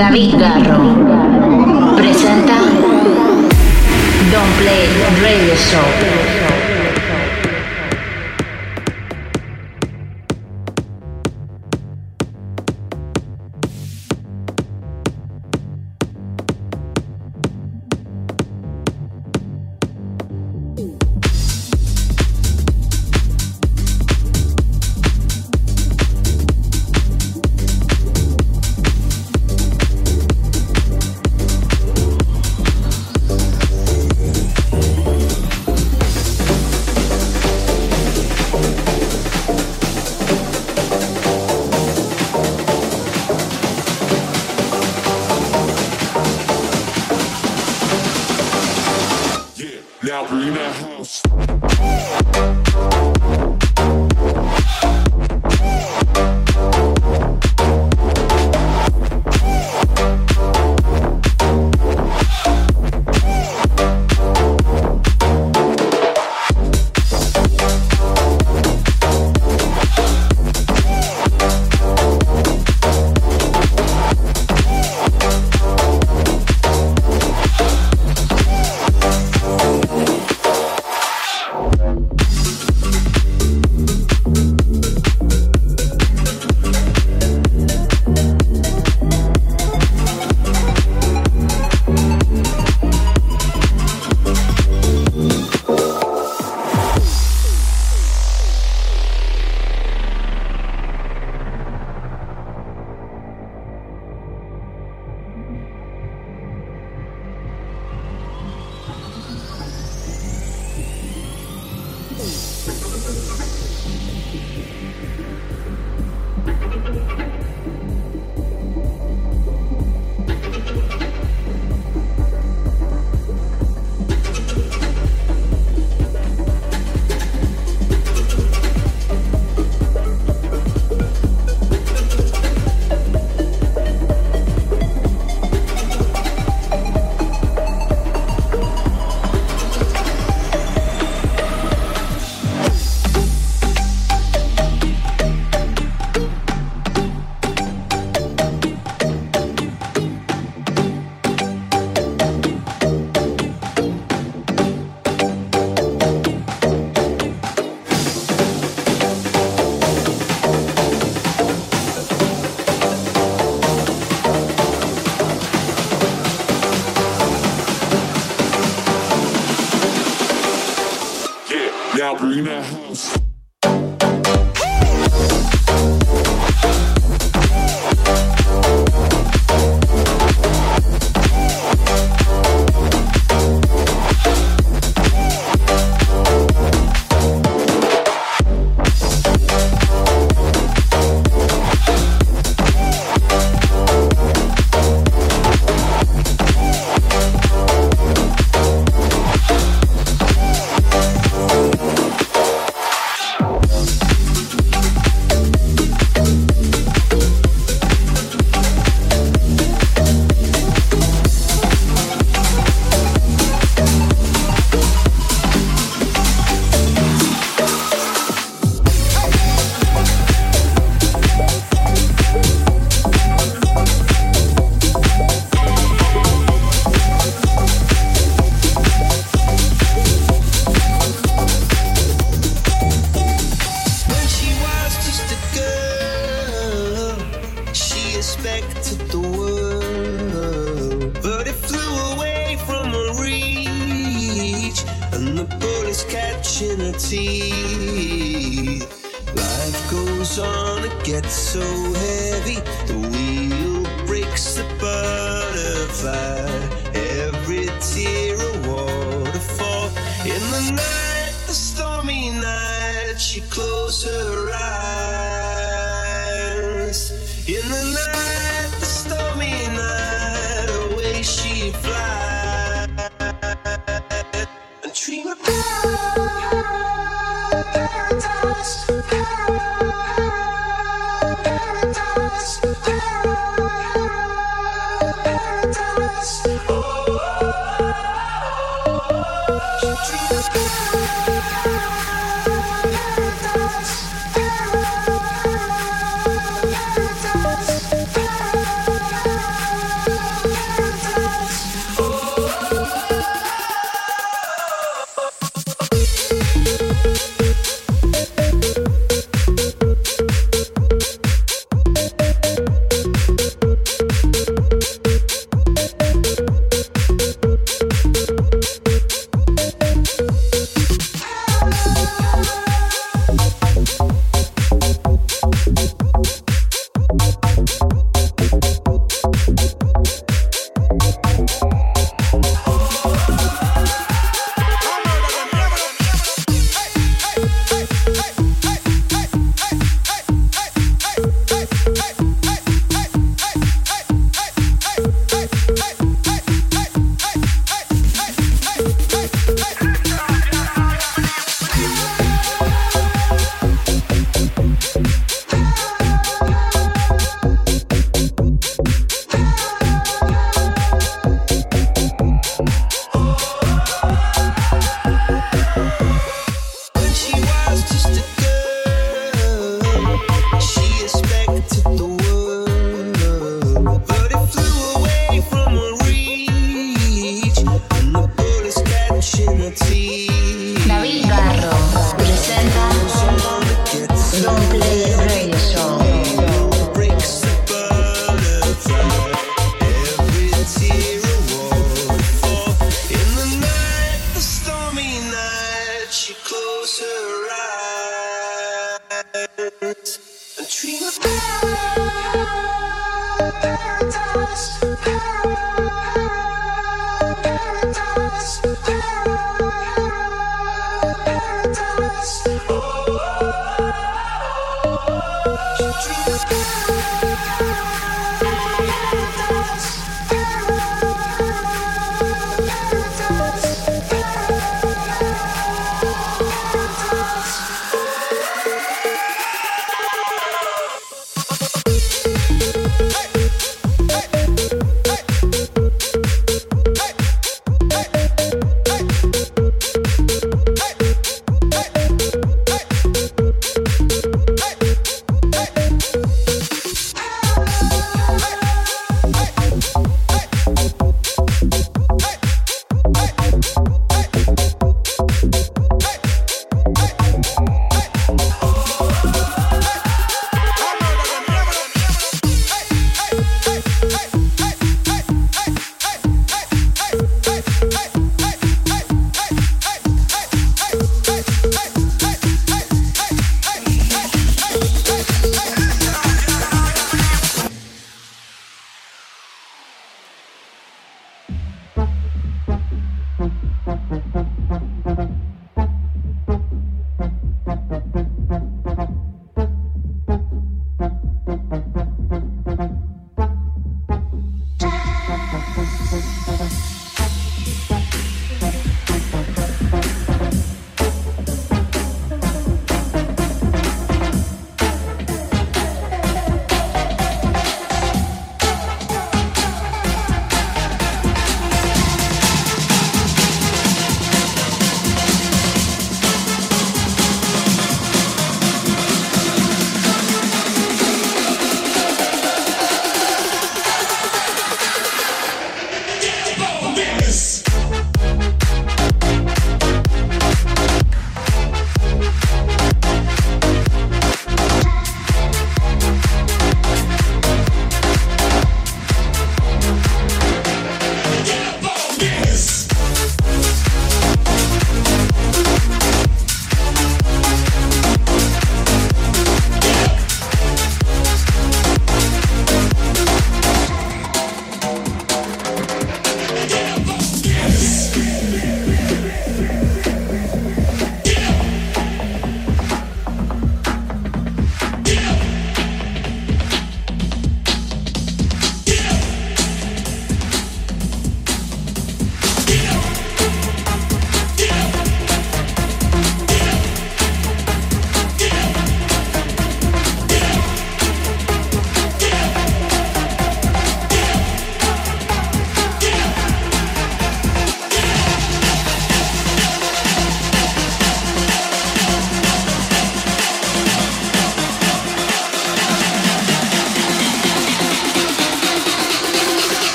David Garro presenta Don't Play Radio Show. Paradise, paradise, paradise.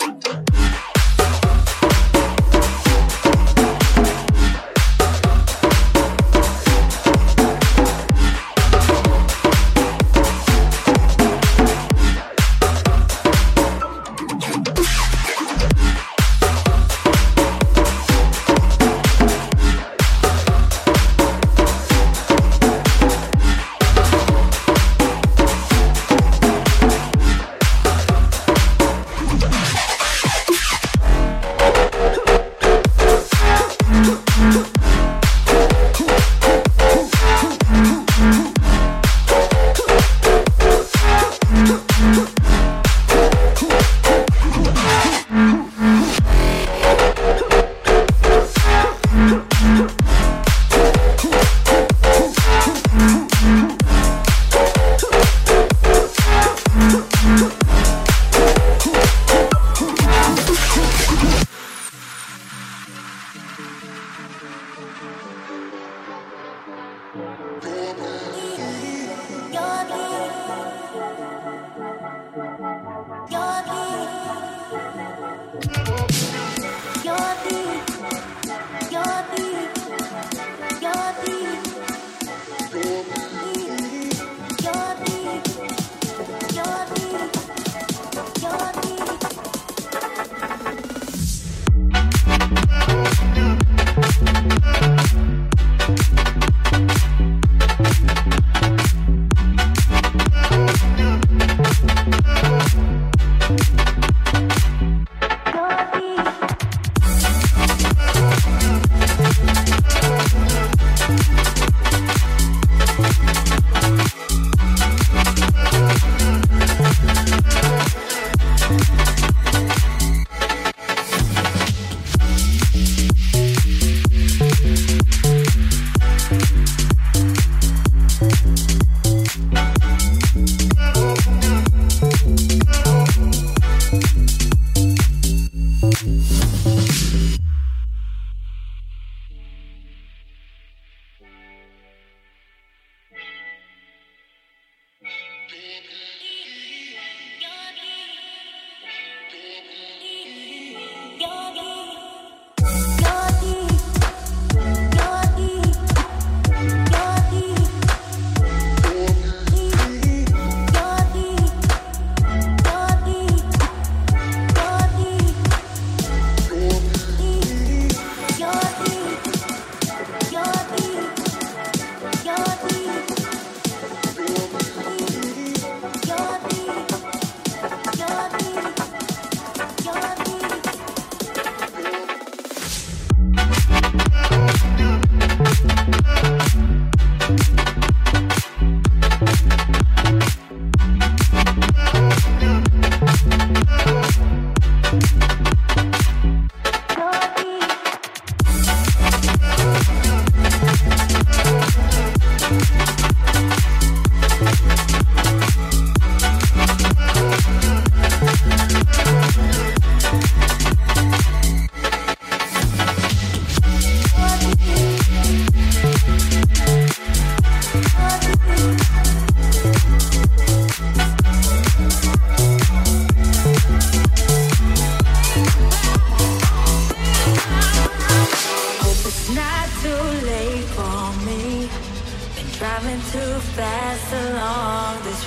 like.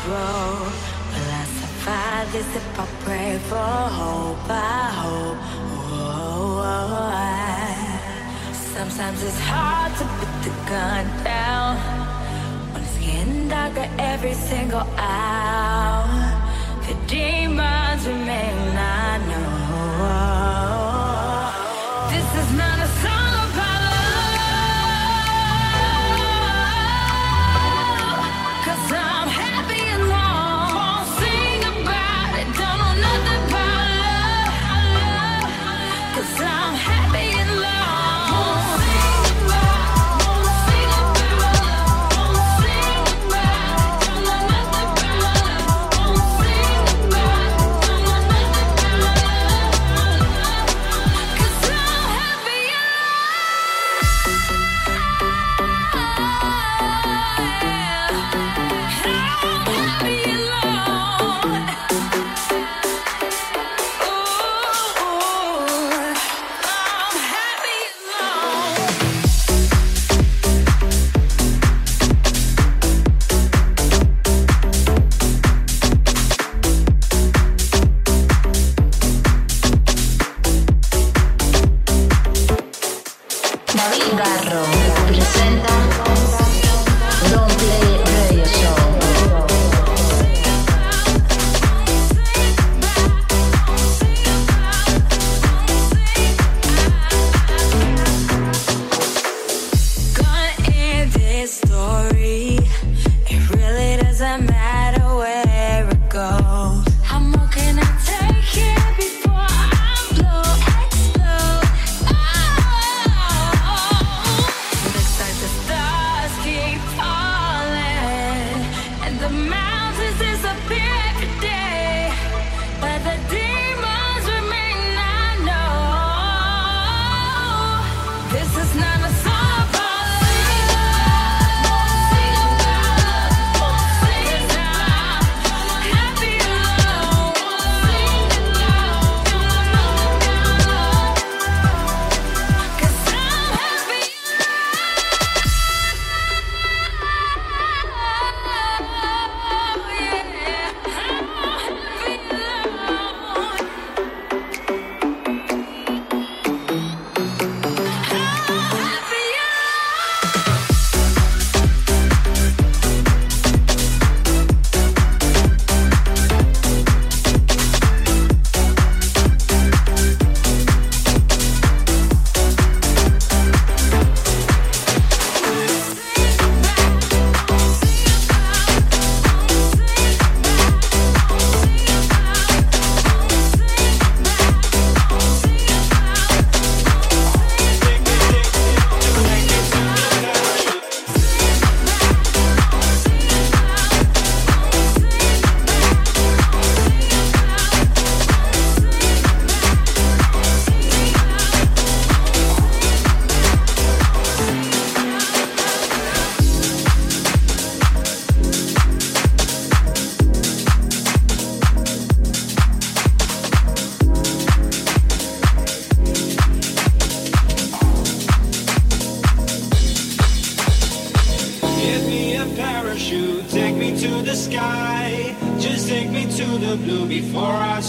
grow. Will I survive this if I pray for hope? I hope. Whoa, whoa, I. Sometimes it's hard to put the gun down. When it's getting darker every single hour, the demons remain.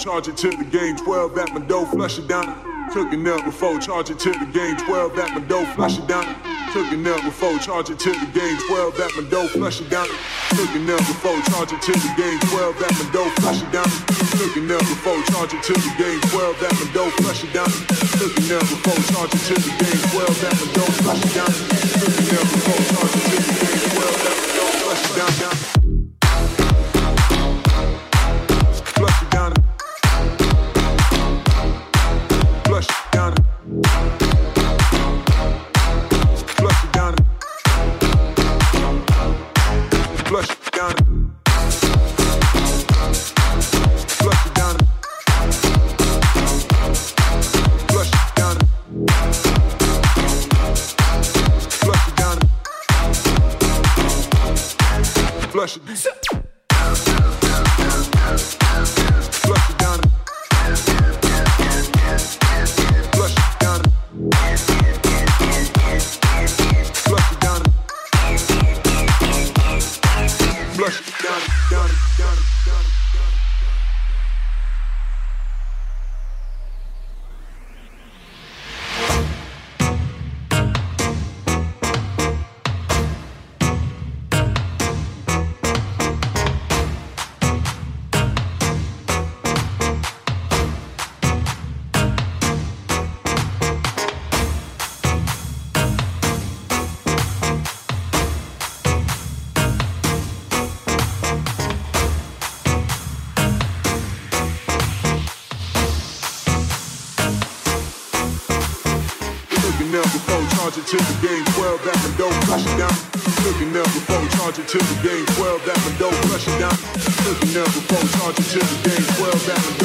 Charge it to the game. 12 at my door, flush it down. Took it up before, charge it to the game. 12 at my door, flush it down. Took it up before, charge it to the game. 12 at my door, flush it down. Took it up before, charge it to the game. 12 at my door, flush it down. Took it up before, charge it to the game. 12 at my door, flush it down. Took it up before, charge it to the game. 12 at my door, flush it down. Took it up before, charge it to the game. 12 at my door, flush it down. Down. make a move. I know anybody's gonna be lonely without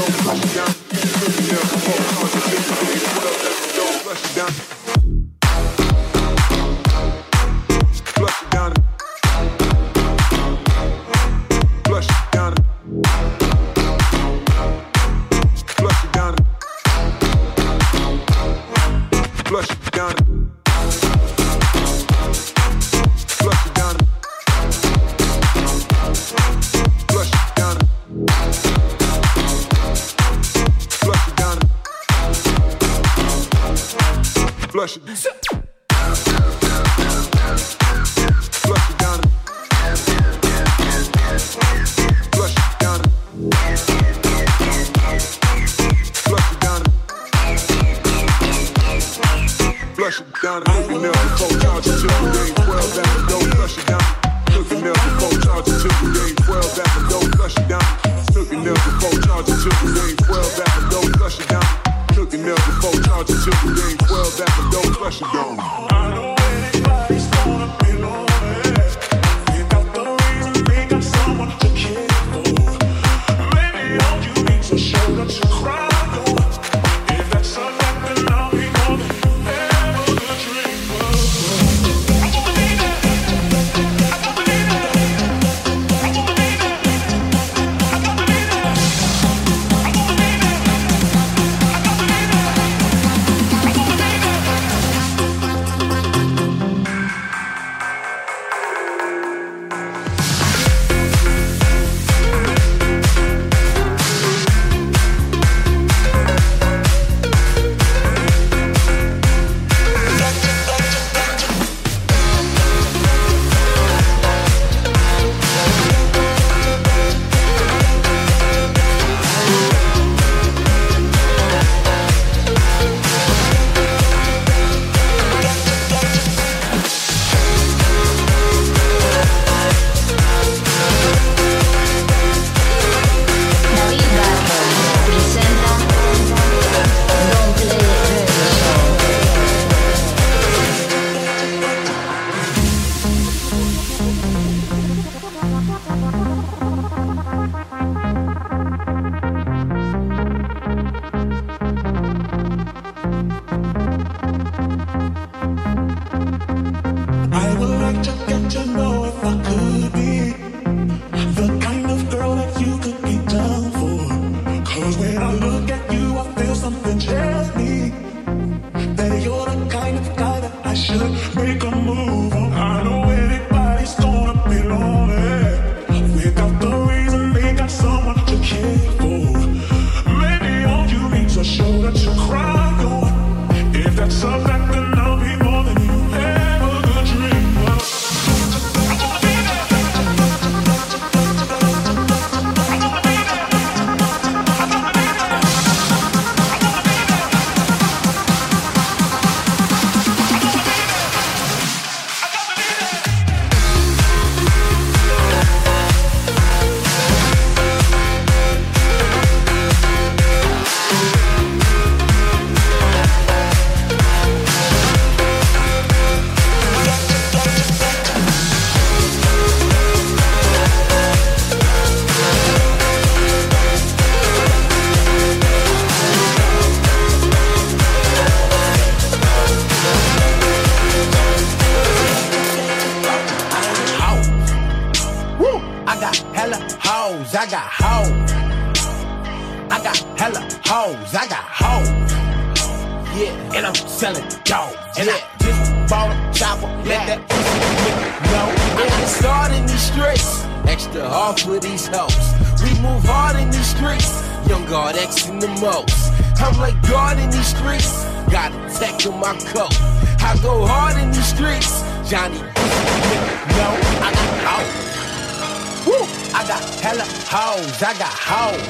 God the most. I'm like God in these streets, got a tech in my coat. I go hard in these streets, Johnny. No, I got hoes. Woo! I got hella hoes, I got hoes.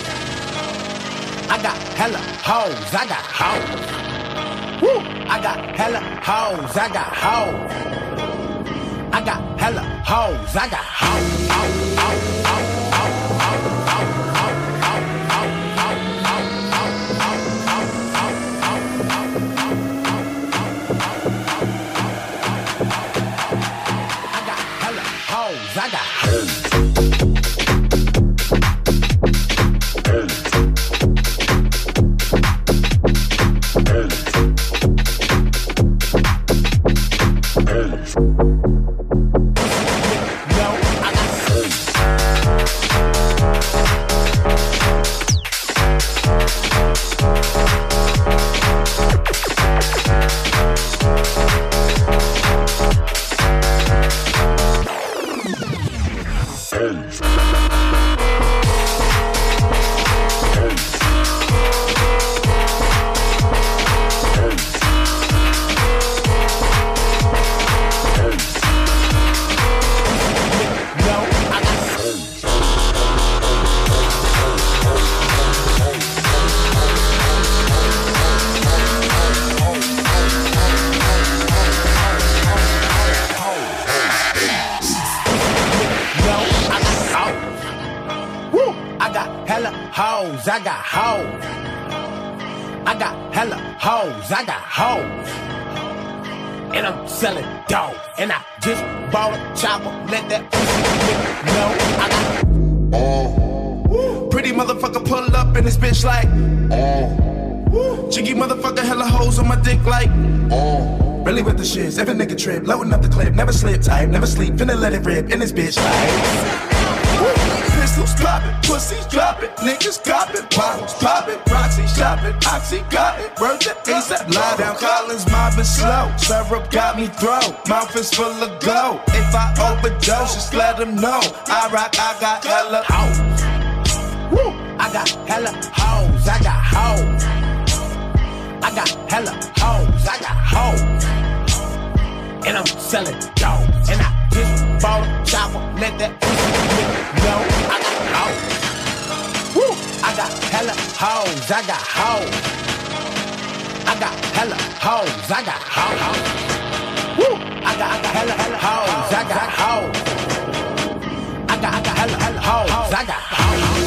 I got hella hoes, I got hoes. Woo! I got hella hoes, I got hoes. I got hella hoes, I got hoes, hoes, hoes, trip, loading up the clip, never slip type, never sleep, finna let it rip in this bitch like. Pistols poppin', pussies droppin', niggas coppin', bottles poppin', Roxy shopping, Oxy got it, word to ASAP live. Down Collins mobbing slow, syrup got me throw, mouth is full of glow. If I overdose, just let them know. I rock, I got hella hoes. Woo! I got hella hoes, I got hoes. I got hella hoes, I got hoes and I'm selling dope. And I just bought a chopper, let that pussy go. I got hoes. Woo! I got hella hoes, I got hoes. I got hella hoes, I got hoes. Woo! I got, I got hella, hella hoes, I got hoes. I got, I got hella, hella hoes, I got hoes.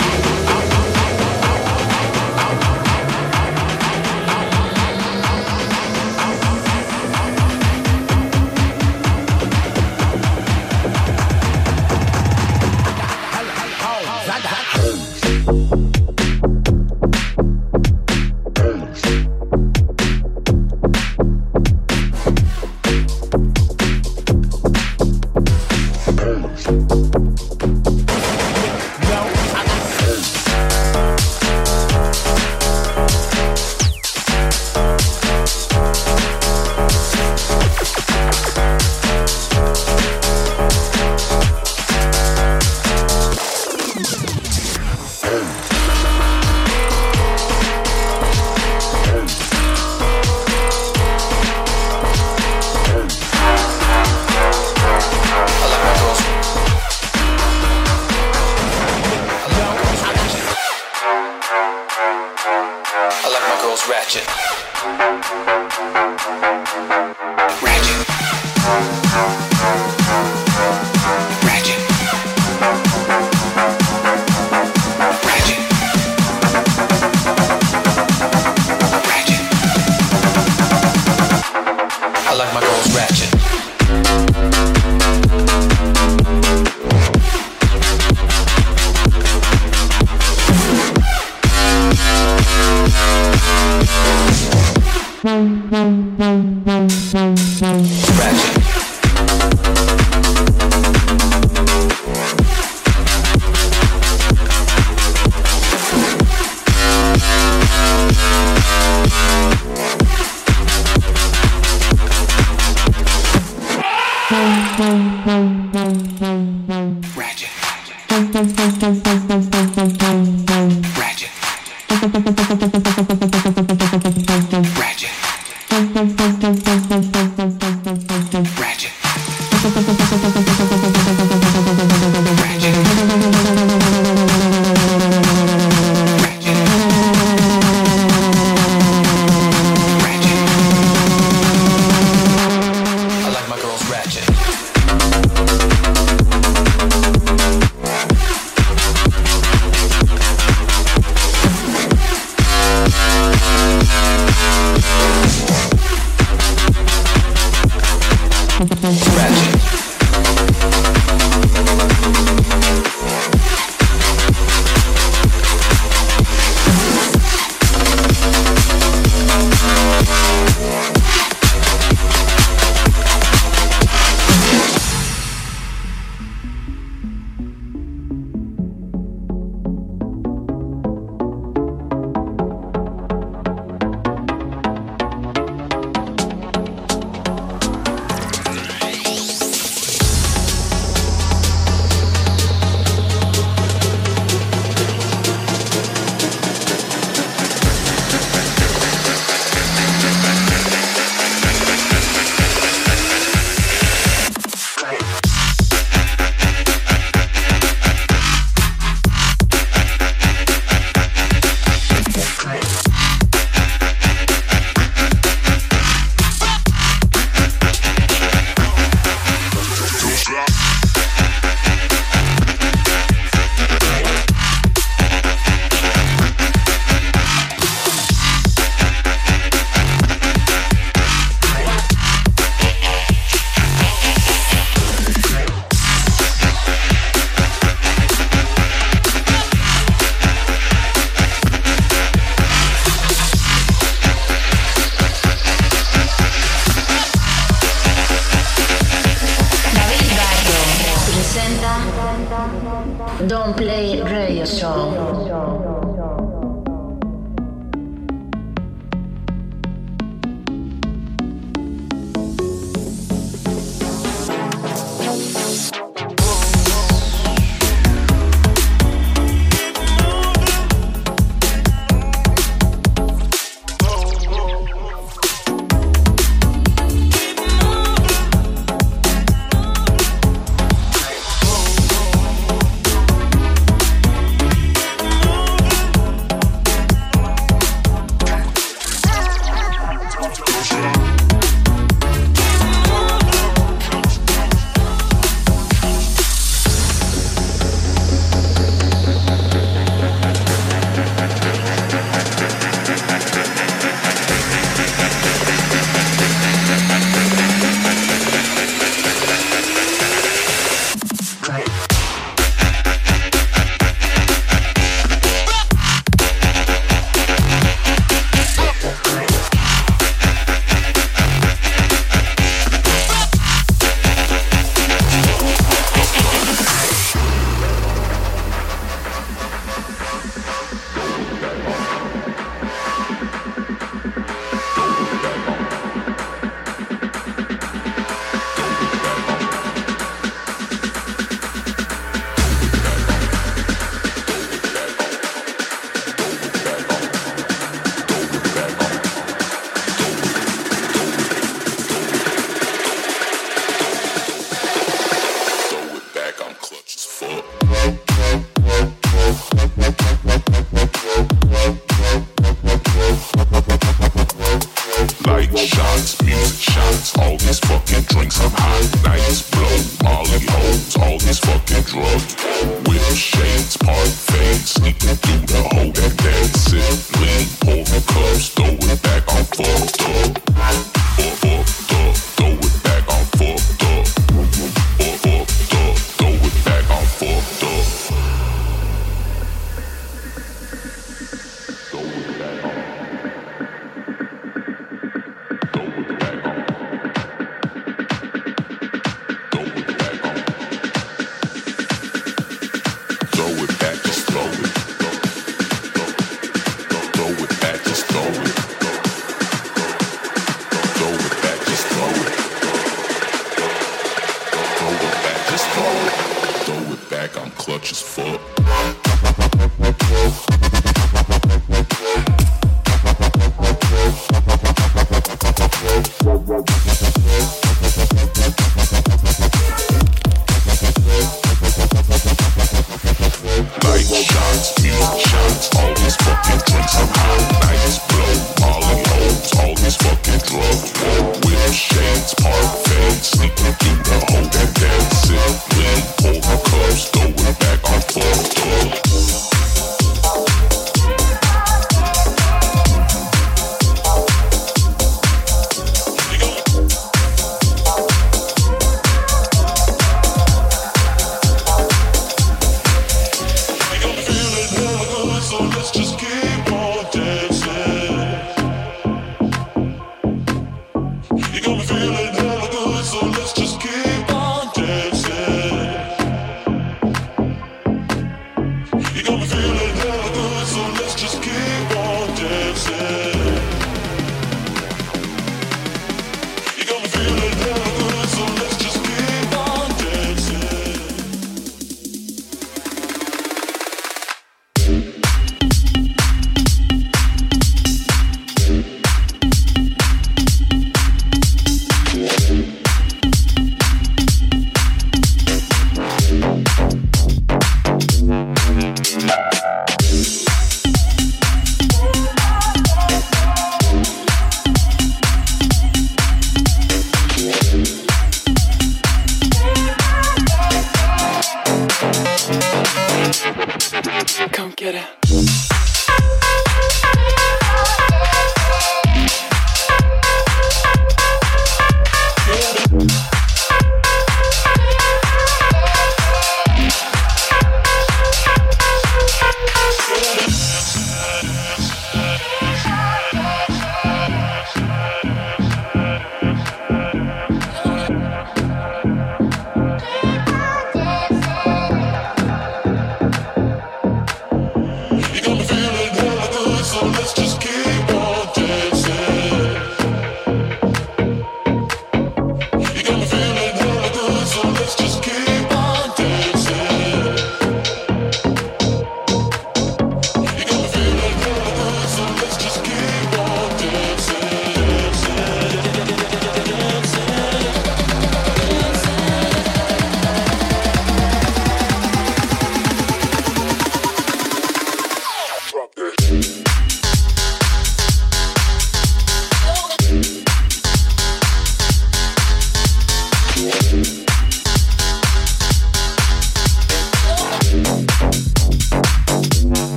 Ratchet.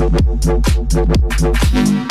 Getting live tonight, getting live